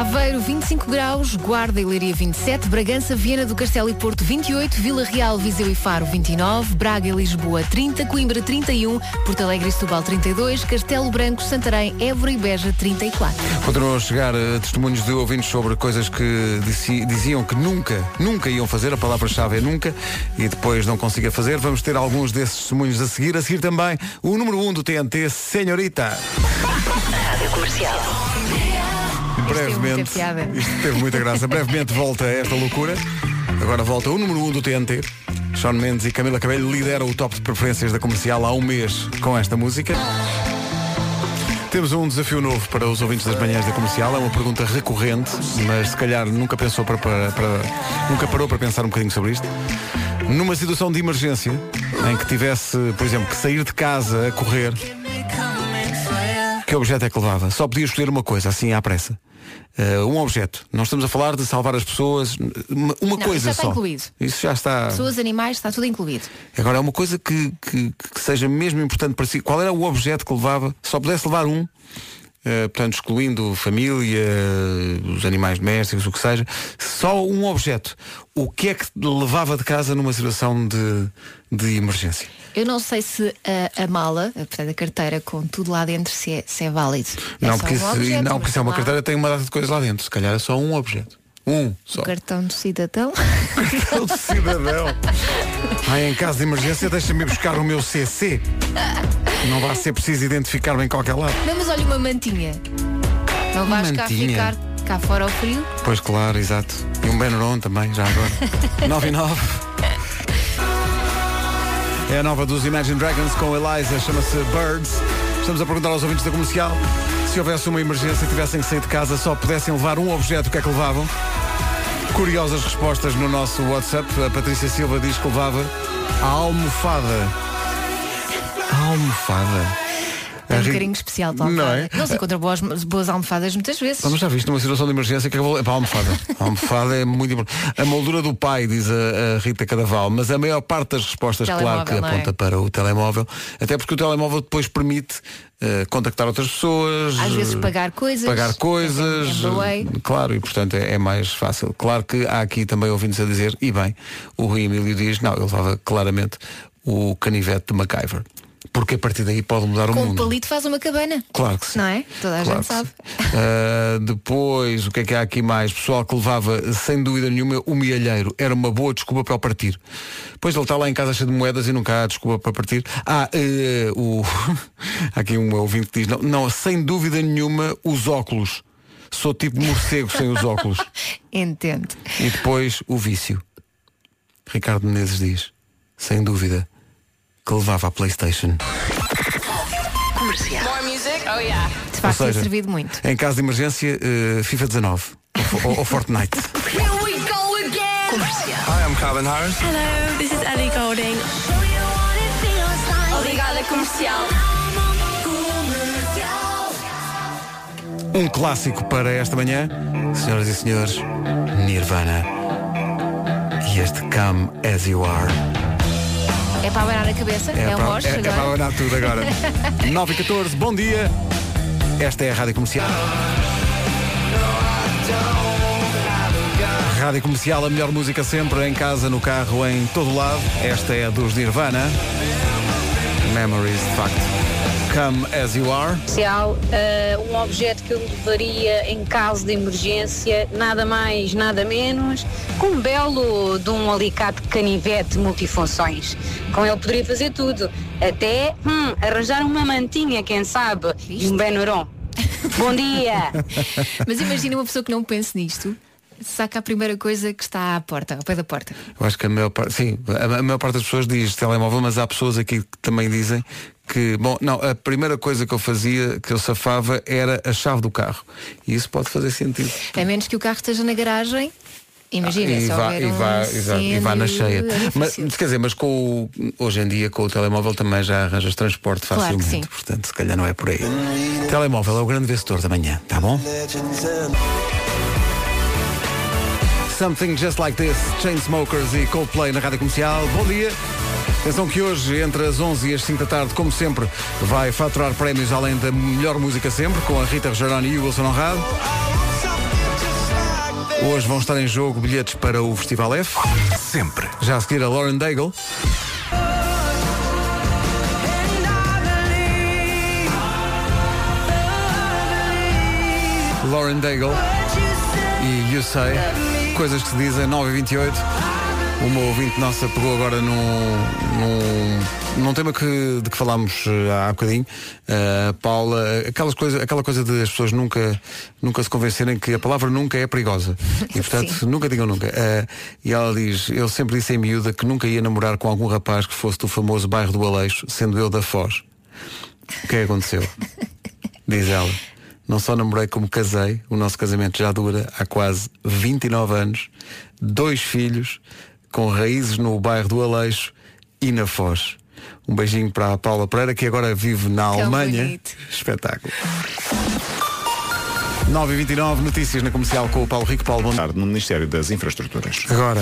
Aveiro 25 graus, Guarda e Leiria 27, Bragança, Viena do Castelo e Porto 28, Vila Real, Viseu e Faro 29, Braga e Lisboa 30, Coimbra 31, Porto Alegre e Setúbal 32, Castelo Branco, Santarém, Évora e Beja 34. Continuam a chegar eh, testemunhos de ouvintes sobre coisas que dizi- diziam que nunca, nunca iam fazer, a palavra-chave é nunca, e depois não consiga fazer. Vamos ter alguns desses testemunhos a seguir. A seguir também o número 1 um do TNT, Senhorita. Rádio Comercial. Brevemente, muita piada. isto teve muita graça. Brevemente volta esta loucura. Agora volta o número 1 um do TNT. Sean Mendes e Camila Cabello lideram o top de preferências da comercial há um mês com esta música. Temos um desafio novo para os ouvintes das manhãs da comercial. É uma pergunta recorrente, mas se calhar nunca pensou para, para- para- nunca parou para pensar um bocadinho sobre isto. Numa situação de emergência, em que tivesse, por exemplo, que sair de casa a correr, que objeto é que levava? Só podia escolher uma coisa, assim à pressa. Eh, um objeto. Não estamos a falar de salvar as pessoas. Uma, uma Não, isso coisa já está só. incluído. Isso já está. Pessoas, animais, está tudo incluído. Agora é uma coisa que, que- que seja mesmo importante para si. Qual era o objeto que levava? Só pudesse levar um. eh, portanto, excluindo família, os animais domésticos, o que seja, só um objeto. O que é que levava de casa numa situação de, de emergência? Eu não sei se a, a mala, portanto a carteira com tudo lá dentro, se é, se é válido. É não, só porque, um se- objeto, não, porque se é uma lá carteira tem uma data de coisas lá dentro. Se calhar é só um objeto. Um só. O cartão do cidadão. Cartão de cidadão. Ai, em caso de emergência, deixa-me buscar o meu CC. Não vai ser preciso identificar-me em qualquer lado. Não, mas olha uma mantinha. Não Uma vais cá mantinha? ficar cá fora ao frio. Pois claro, exato. E um Benuron também, já agora. 9 e 9. É a nova dos Imagine Dragons com Eliza, chama-se Birds. Estamos a perguntar aos ouvintes da comercial se houvesse uma emergência e tivessem que sair de casa, só pudessem levar um objeto, o que é que levavam? Curiosas respostas no nosso WhatsApp. A Patrícia Silva diz que levava a almofada. A almofada. É A um Ri- carinho especial para a Não almofada. é? Não se encontra boas, boas almofadas muitas vezes. Vamos já viste numa situação de emergência que vou. É para a almofada. A almofada é muito importante. A moldura do pai, diz a, a Rita Cadaval, mas a maior parte das respostas, claro que Telemóvel, é? aponta para o telemóvel, até porque o telemóvel depois permite eh, contactar outras pessoas. Às vezes eh, pagar coisas. Pagar coisas. Eh, Claro, e portanto é, é mais fácil. Claro que há aqui também ouvintes a dizer, e bem, o Rui Emílio diz, não, ele levava claramente o canivete de MacGyver. Porque a partir daí pode mudar o Com um mundo. palito faz uma cabana. Claro que sim. Não é? Toda a Claro gente sabe. Ah, depois, o que é que há aqui mais? Pessoal que levava, sem dúvida nenhuma, o mielheiro. Era uma boa desculpa para o partir. Depois ele está lá em casa cheio de moedas e nunca há desculpa para partir. Ah, eh, o... há aqui um ouvinte que diz, não, não, sem dúvida nenhuma, os óculos. Sou tipo morcego sem os óculos. Entendo. E depois o vício. Ricardo Menezes diz, sem dúvida, que levava a Playstation. Comercial. More music? Oh yeah. De Ou facto, tem seja, servido muito. Em caso de emergência, eh, FIFA 19 ou, fo- ou, ou Fortnite. Here we go again. Comercial. Hi, I'm Calvin Harris. Hello, this is Ellie Golding. Obrigada, comercial. Um clássico para esta manhã, senhoras e senhores, Nirvana. E este Come As You Are. É para abanar a cabeça? É, um para, rosto é, é para abanar tudo agora. 9 e 14, bom dia. Esta é a Rádio Comercial. Rádio Comercial, a melhor música sempre, em casa, no carro, em todo lado. Esta é a dos Nirvana. Memories, de facto. Come As You Are. Especial, eh, um objeto que eu levaria em caso de emergência, nada mais, nada menos, com um belo de um alicate canivete multifunções. Com ele poderia fazer tudo, até hum, arranjar uma mantinha, quem sabe, e um Benuron. Bom dia! Mas imagina uma pessoa que não pense nisto, saca a primeira coisa que está à porta, ao pé da porta. Eu acho que a maior parte, sim, a, a maior parte das pessoas diz telemóvel, mas há pessoas aqui que também dizem que, bom, não, a primeira coisa que eu fazia, que eu safava, era a chave do carro. E isso pode fazer sentido. A menos que o carro esteja na garagem. Imagina, e, se vá, e, vá, e vá na cheia. é Mas, difícil. quer dizer, mas com o, hoje em dia com o telemóvel também já arranjas transporte Claro facilmente. sim. Portanto, se calhar não é por aí. Telemóvel é o grande vencedor da manhã, tá bom? Something Just Like This, Chainsmokers e Coldplay na Rádio Comercial. Bom dia. Atenção que hoje, entre as 11 e as 5 da tarde, como sempre, vai faturar prémios além da melhor música sempre, com a Rita Rogeroni e o Wilson Honrado. Hoje vão estar em jogo bilhetes para o Festival F. Sempre. Já a seguir a Lauren Daigle. Lauren Daigle e You Say, coisas que se dizem 9 e 28 Uma ouvinte nossa pegou agora num, num, num tema que, de que falámos eh, há bocadinho, a Paula, aquelas coisa, aquela coisa de as pessoas nunca, nunca se convencerem que a palavra nunca é perigosa. E portanto, nunca digam nunca. Eh, e ela diz, eu sempre disse em miúda que nunca ia namorar com algum rapaz que fosse do famoso bairro do Aleixo, sendo eu da Foz. O que é que aconteceu? Diz ela. Não só namorei como casei, o nosso casamento já dura há quase 29 anos, dois filhos, com raízes no bairro do Aleixo e na Foz. Um beijinho para a Paula Pereira, que agora vive na Tão Alemanha. bonito. Espetáculo. 9h29, notícias na comercial com o Paulo Rico. Paulo, bom No Ministério das Infraestruturas. Agora.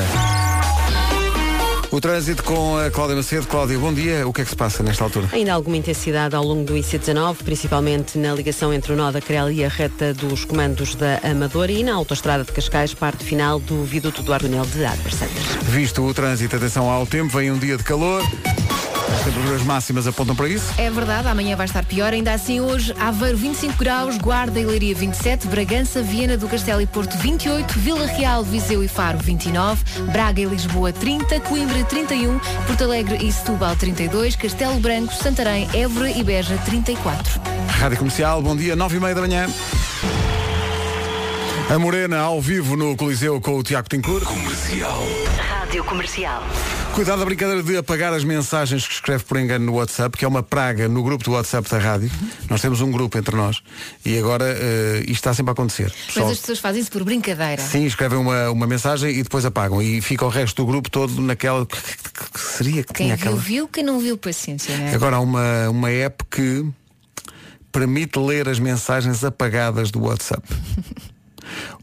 O trânsito com a Cláudia Macedo. Cláudia, bom dia. O que é que se passa nesta altura? Ainda há alguma intensidade ao longo do IC19, principalmente na ligação entre o nó da Crel e a reta dos comandos da Amadora e na autoestrada de Cascais, parte final do viaduto do Argonel de Santas. Visto o trânsito, atenção ao tempo, vem um dia de calor. As temperaturas máximas apontam para isso. É verdade, amanhã vai estar pior. Ainda assim, hoje, Aveiro 25 graus, Guarda e Leiria 27, Bragança, Viena do Castelo e Porto 28, Vila Real, Viseu e Faro 29, Braga e Lisboa 30, Coimbra 31, Porto Alegre e Setúbal 32, Castelo Branco, Santarém, Évora e Beja 34. Rádio Comercial, bom dia, 9 e meia da manhã. A Morena ao vivo no Coliseu com o Tiago Tincur. Comercial. Rádio Comercial. Cuidado da brincadeira de apagar as mensagens que escreve por engano no WhatsApp, que é uma praga no grupo do WhatsApp da rádio. Nós temos um grupo entre nós e agora eh, isto está sempre a acontecer. Mas Pessoal- as pessoas fazem isso por brincadeira. Sim, escrevem uma, uma mensagem e depois apagam. E fica o resto do grupo todo naquela. Que, que- que seria que Quem tinha viu, aquela. viu, quem não viu, paciência, né? Agora há uma, uma app que permite ler as mensagens apagadas do WhatsApp.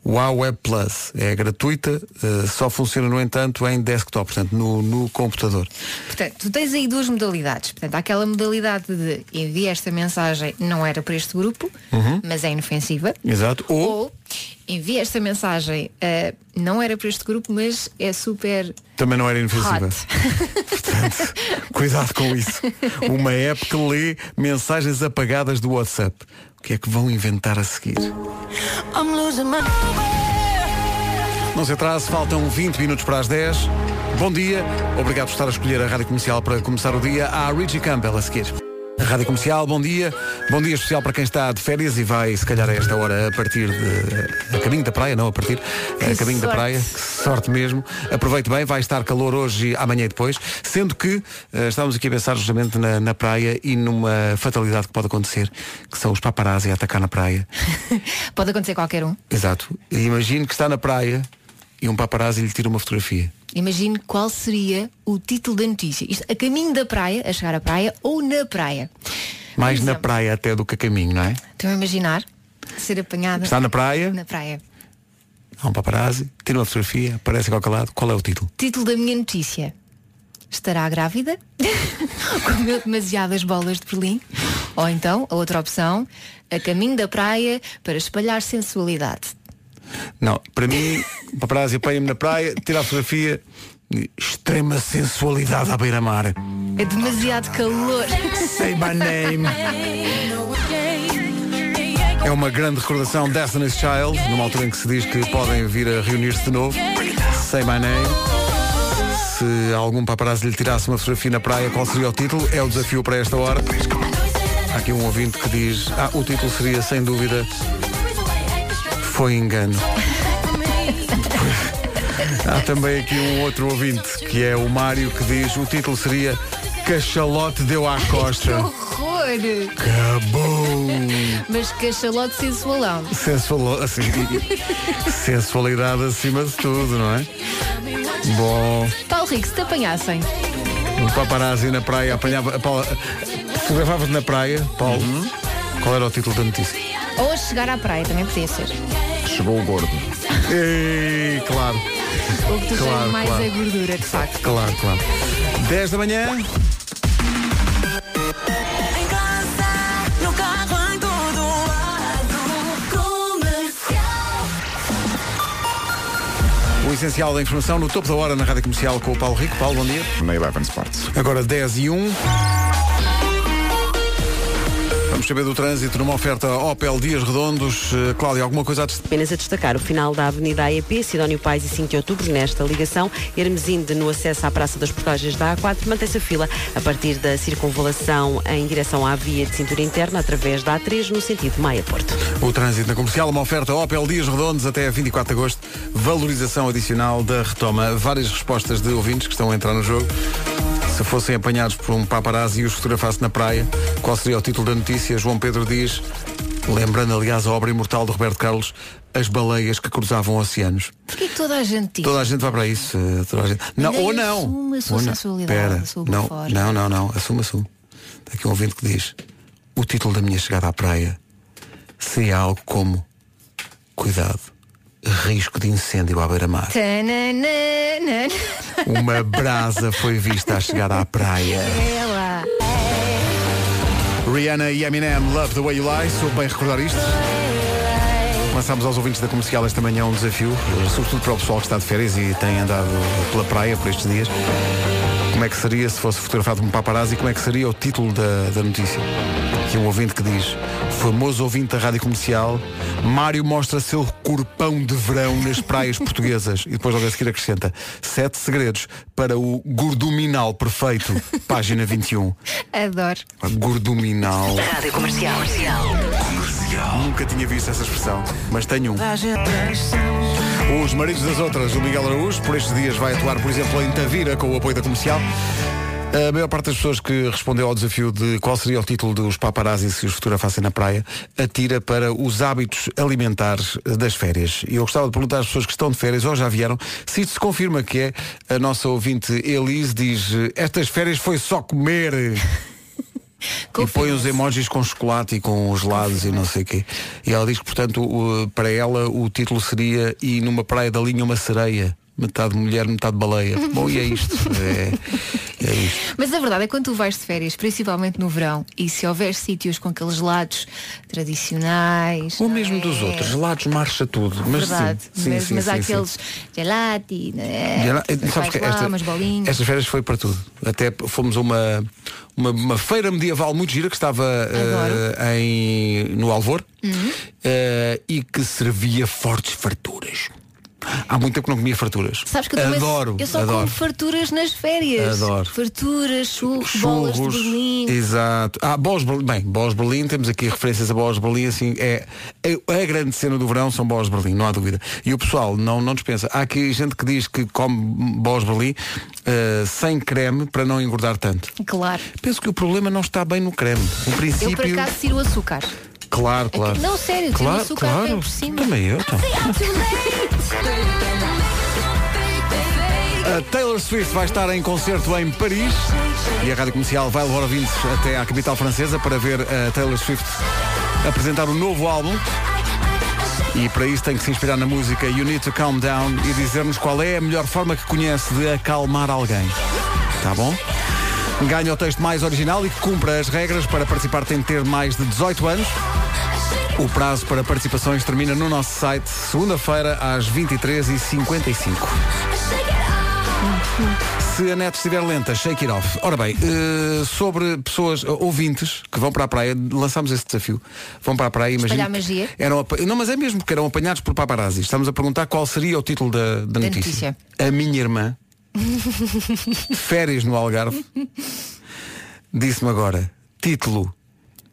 Web Plus é gratuita, eh, só funciona, no entanto, em desktop, portanto, no, no computador. Portanto, tu tens aí duas modalidades. Portanto, há aquela modalidade de enviar esta mensagem não era para este grupo, Uhum. mas é inofensiva. Exato. Ou, Ou envia esta mensagem. eh, não era para este grupo, mas é super Também não era inofensiva. Portanto, cuidado com isso. Uma app que lê mensagens apagadas do WhatsApp. O que é que vão inventar a seguir? Não se atrase, faltam 20 minutos para as 10. Bom dia, obrigado por estar a escolher a Rádio Comercial para começar o dia. Há a Richie Campbell a seguir. Rádio Comercial, bom dia. Bom dia especial para quem está de férias e vai, se calhar, a esta hora a partir de. a caminho da praia, não a partir. a caminho da sorte. praia. Que sorte mesmo. Aproveite bem, vai estar calor hoje, amanhã e depois. Sendo que eh, estávamos aqui a pensar justamente na, na praia e numa fatalidade que pode acontecer, que são os paparazzi a atacar na praia. Pode acontecer qualquer um. Exato. E imagine que está na praia e um paparazzi lhe tira uma fotografia. Imagine qual seria o título da notícia. Isto a caminho da praia, a chegar à praia ou na praia. Mais na praia até do que a caminho, não é? Estão a imaginar ser apanhada Está na praia, na praia. há um paparazzi, tira uma fotografia, aparece a qualquer lado. Qual é o título? Título da minha notícia. Estará grávida? Comeu demasiadas bolas de Berlim? Ou então, a outra opção, a caminho da praia para espalhar sensualidade. Não, para mim, paparazzi apanha-me na praia, tira a fotografia, extrema sensualidade à beira-mar. É demasiado calor. Say my name. É uma grande recordação Destiny's Child, numa altura em que se diz que podem vir a reunir-se de novo. Say my name. Se algum paparazzi lhe tirasse uma fotografia na praia, qual seria o título? É o desafio para esta hora. Há aqui um ouvinte que diz, ah, o título seria sem dúvida Foi engano. Há também aqui um outro ouvinte, que é o Mário, que diz, o título seria Cachalote deu à Que costa. horror! Acabou! Mas cachalote sensualão. Sensual, assim, sensualidade acima de tudo, não é? Bom, Paulo Rico, se te apanhassem, um paparazzi na praia apanhava. Paula- Fotografava-te na praia, Paulo. Qual era o título da notícia? Ou a chegar à praia, também podia ser. Chegou o gordo. Ei, claro. O que tu Claro, tens mais claro. é gordura, de facto. Claro, claro. 10 da manhã. O essencial da informação no topo da hora na Rádio Comercial com o Paulo Rico. Paulo, bom dia. Na Eleven Sports. Agora 10 e 1. Vamos saber do trânsito numa oferta Opel Dias Redondos. Eh, Cláudia, alguma coisa a destacar? Apenas a destacar o final da Avenida AEP, Sidónio Pais e 5 de Outubro, nesta ligação. Hermesinde no acesso à Praça das Portagens da A4. Mantém-se a fila a partir da circunvalação em direção à via de cintura interna, através da A3, no sentido Maia-Porto. O trânsito na comercial, uma oferta Opel Dias Redondos até 24 de agosto. Valorização adicional da retoma. Várias respostas de ouvintes que estão a entrar no jogo. Se fossem apanhados por um paparazzi e os fotografasse na praia, qual seria o título da notícia? João Pedro diz, lembrando aliás a obra imortal de Roberto Carlos, as baleias que cruzavam oceanos. Porquê que toda a gente diz? Toda a gente vai para isso. eh, Toda a gente... Não, ou não. assume a sua Ou não. sensualidade, Espera. a sua não, fora. não, não, não. Assume, assume. Tem aqui um ouvinte que diz, o título da minha chegada à praia seria algo como Cuidado, risco de incêndio à beira-mar. Uma brasa foi vista a chegar à praia. Ela. Rihanna e Eminem, Love the Way You Lie, sou bem recordar isto. Lançámos aos ouvintes da comercial esta manhã um desafio, sobretudo para o pessoal que está de férias e tem andado pela praia por estes dias. Como é que seria se fosse fotografado como paparazzi? Como é que seria o título da, da notícia? Aqui um ouvinte que diz: Famoso ouvinte da rádio comercial, Mário mostra seu corpão de verão nas praias portuguesas. E depois logo a seguir acrescenta: Sete segredos para o gorduminal perfeito. Página 21. Adoro. Gorduminal. Rádio Comercial. Nunca tinha visto essa expressão, mas tenho um. Os Maridos das Outras, o Miguel Araújo, por estes dias vai atuar, por exemplo, em Tavira, com o apoio da comercial. A maior parte das pessoas que respondeu ao desafio de qual seria o título dos paparazzi se os fotografassem na praia, atira para os hábitos alimentares das férias. E eu gostava de perguntar às pessoas que estão de férias ou já vieram, se isto se confirma que é, a nossa ouvinte Elise diz, estas férias foi só comer. E põe os emojis com chocolate e com gelados e não sei o quê. E ela diz que, portanto, para ela o título seria E numa praia da linha uma sereia. Metade mulher, metade baleia. Bom, e é isto. É, é isto. Mas a verdade é que quando tu vais de férias, principalmente no verão, e se houver sítios com aqueles gelados tradicionais. Ou mesmo dos outros, gelados marcha tudo. Mas verdade. sim, sim, mas sim, mas há aqueles gelati, né? Gela- Tu Sabes vais que esta- estas férias foi para tudo. Até fomos a uma, uma, uma feira medieval muito gira que estava eh, em, no Alvor Uhum. eh, e que servia fortes farturas. Há muito tempo que não comia farturas. Sabes que eu também adoro, eu só adoro. como farturas nas férias. Adoro. Farturas, churros, bolas de Churros, Berlim. Exato. Ah, bolas Berlim. Bem, bolas de Berlim, temos aqui referências a bolas de Berlim, assim, é, é a grande cena do verão são bolas de Berlim, não há dúvida. E o pessoal não, não dispensa. Há aqui gente que diz que come bolas de Berlim eh, sem creme para não engordar tanto. Claro. Penso que o problema não está bem no creme. O Eu princípio. por acaso tiro o açúcar. Claro, claro. Não, sério, claro, o açúcar claro. por cima. Também eu, então. A Taylor Swift vai estar em concerto em Paris e a Rádio Comercial vai levar ouvintes até à capital francesa para ver a Taylor Swift apresentar o novo álbum. E para isso tem que se inspirar na música You Need to Calm Down e dizer-nos qual é a melhor forma que conhece de acalmar alguém. Tá bom? Ganha o texto mais original e que cumpra as regras para participar tem de ter mais de 18 anos. O prazo para participações termina no nosso site segunda-feira às 23h55. Se a net estiver lenta, shake it off. Ora bem, eh, sobre pessoas, eh, ouvintes que vão para a praia, lançámos esse desafio. Vão para a praia, imagina. Magia. Eram, não, mas é mesmo porque eram apanhados por paparazzi. Estamos a perguntar qual seria o título da, da Da notícia. notícia. A minha irmã, férias no Algarve, disse-me agora, título,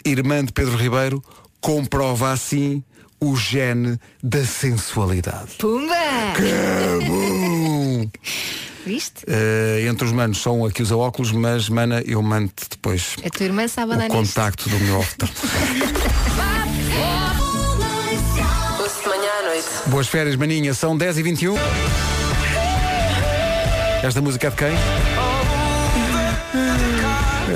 irmã de Pedro Ribeiro, comprova assim o gene da sensualidade. Pumba! Que bom! Viste? Eh, entre os manos um aqui usa óculos, mas mana, eu mando depois A tua irmã sabe andar o nisto. contacto do meu noite. Boas férias, maninha, são 10 e 21 Esta música é de quem?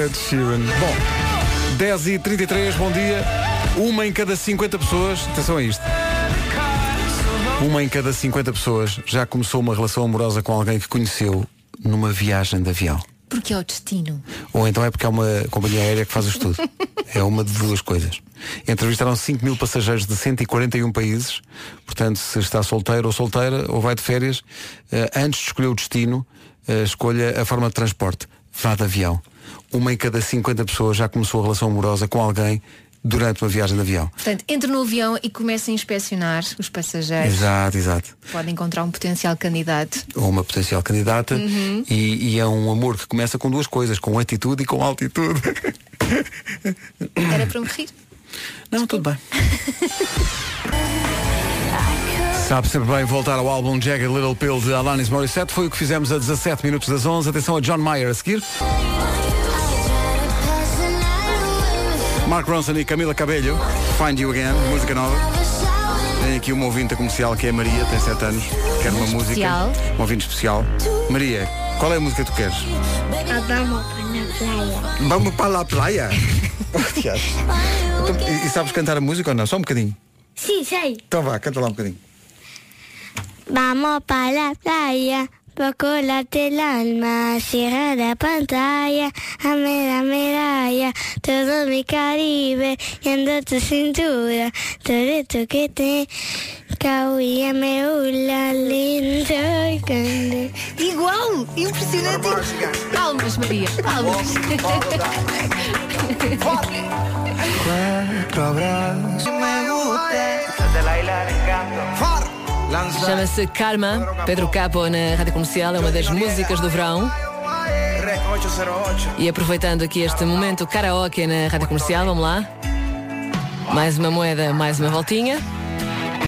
É de Sheeran. Bom, 10 e 33 bom dia. Uma em cada 50 pessoas, atenção a isto. Uma em cada 50 pessoas já começou uma relação amorosa com alguém que conheceu numa viagem de avião. Porque é o destino. Ou então é porque é uma companhia aérea que faz o estudo. É uma de duas coisas. Entrevistaram 5 mil passageiros de 141 países. Portanto, se está solteiro ou solteira ou vai de férias, eh, antes de escolher o destino, escolha a forma de transporte. Vá de avião. Uma em cada 50 pessoas já começou a relação amorosa com alguém durante uma viagem de avião. Portanto, entre no avião e comece a inspecionar os passageiros. Exato, exato. Pode encontrar um potencial candidato. Ou uma potencial candidata. Uhum. E, e é um amor que começa com duas coisas, com atitude e com altitude. Era para me rir. Não, tudo bem. Sabe sempre bem voltar ao álbum Jagged Little Pill de Alanis Morissette. Foi o que fizemos a 17 minutos das 11. Atenção a John Mayer a seguir. Mark Ronson e Camila Cabello. Find You Again, música nova. Tem aqui uma ouvinte comercial que é a Maria, tem 7 anos. Quer uma música. Especial. Um ouvinte especial. Maria, qual é a música que tu queres? Vamos para la playa. Vamos para la playa. Então, e, e sabes cantar a música ou não? Só um bocadinho. Sí, sei. Então vá, canta lá um bocadinho. Vamos para la playa, chocolate el alma, cierra la pantalla, dame la medalla, todo mi Caribe, yendo tu cintura, todo esto que te cauía me ula lindo y grande. Igual! Impressionante! Palmas, Maria! Palmas! Chama-se Karma, Pedro Capo na Rádio Comercial, é uma das músicas do verão. Rec 808. E aproveitando aqui este momento karaoke na Rádio Comercial, vamos lá. Mais uma moeda, mais uma voltinha.